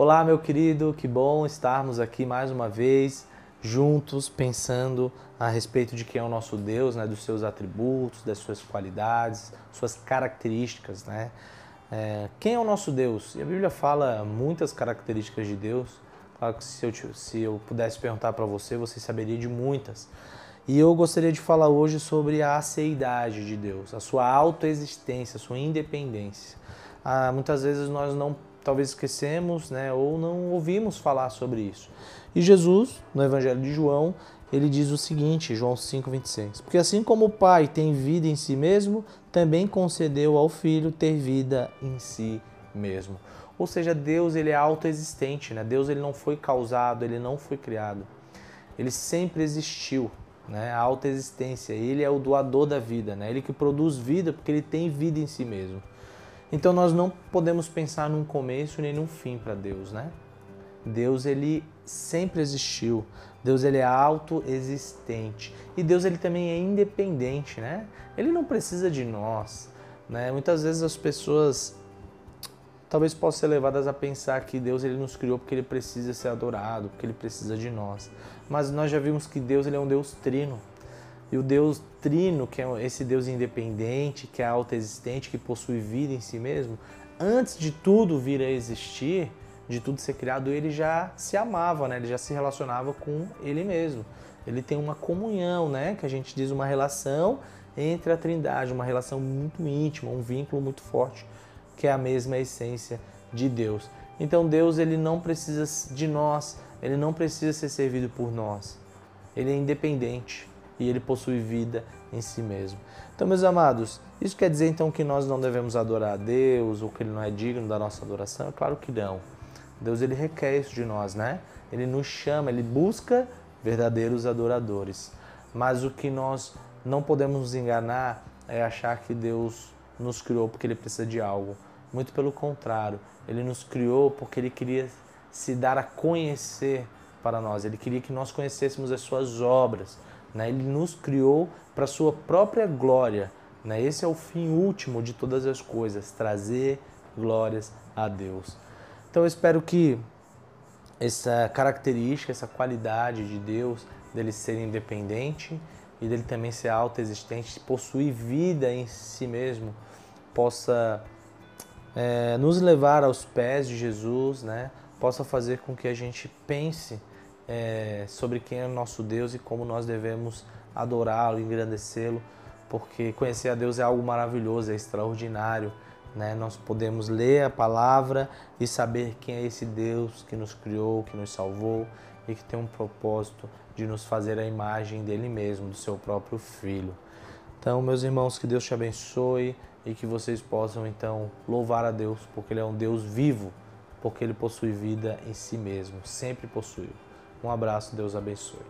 Olá, meu querido, que bom estarmos aqui mais uma vez juntos pensando a respeito de quem é o nosso Deus, né, dos seus atributos, das suas qualidades, suas características, né? É, quem é o nosso Deus? E a Bíblia fala muitas características de Deus. Claro que se eu, se eu pudesse perguntar para você, você saberia de muitas. E eu gostaria de falar hoje sobre a aceidade de Deus, a sua autoexistência, a sua independência. Ah, muitas vezes nós não talvez esquecemos, né, ou não ouvimos falar sobre isso. E Jesus, no Evangelho de João, ele diz o seguinte, João 5:26, porque assim como o Pai tem vida em si mesmo, também concedeu ao Filho ter vida em si mesmo. Ou seja, Deus ele é autoexistente, né? Deus ele não foi causado, ele não foi criado. Ele sempre existiu, né? A autoexistência, ele é o doador da vida, né? Ele que produz vida porque ele tem vida em si mesmo. Então nós não podemos pensar num começo nem num fim para Deus, né? Deus ele sempre existiu. Deus ele é autoexistente. E Deus ele também é independente, né? Ele não precisa de nós, né? Muitas vezes as pessoas talvez possam ser levadas a pensar que Deus ele nos criou porque ele precisa ser adorado, porque ele precisa de nós. Mas nós já vimos que Deus ele é um Deus trino. E o Deus trino, que é esse Deus independente, que é autoexistente, que possui vida em si mesmo, antes de tudo vir a existir, de tudo ser criado, ele já se amava, né? Ele já se relacionava com ele mesmo. Ele tem uma comunhão, né? Que a gente diz uma relação entre a Trindade, uma relação muito íntima, um vínculo muito forte, que é a mesma essência de Deus. Então Deus ele não precisa de nós, ele não precisa ser servido por nós. Ele é independente e ele possui vida em si mesmo. Então, meus amados, isso quer dizer então que nós não devemos adorar a Deus ou que ele não é digno da nossa adoração? É claro que não. Deus ele requer isso de nós, né? Ele nos chama, ele busca verdadeiros adoradores. Mas o que nós não podemos nos enganar é achar que Deus nos criou porque ele precisa de algo. Muito pelo contrário, ele nos criou porque ele queria se dar a conhecer para nós. Ele queria que nós conhecêssemos as suas obras. Né? Ele nos criou para sua própria glória. Né? Esse é o fim último de todas as coisas, trazer glórias a Deus. Então eu espero que essa característica, essa qualidade de Deus, dele ser independente e dele também ser autoexistente, possuir vida em si mesmo, possa é, nos levar aos pés de Jesus, né? possa fazer com que a gente pense é, sobre quem é nosso Deus e como nós devemos adorá-lo, engrandecê-lo, porque conhecer a Deus é algo maravilhoso, é extraordinário. Né? Nós podemos ler a palavra e saber quem é esse Deus que nos criou, que nos salvou e que tem um propósito de nos fazer a imagem dele mesmo, do seu próprio Filho. Então, meus irmãos, que Deus te abençoe e que vocês possam então louvar a Deus, porque Ele é um Deus vivo, porque Ele possui vida em si mesmo, sempre possuiu. Um abraço, Deus abençoe.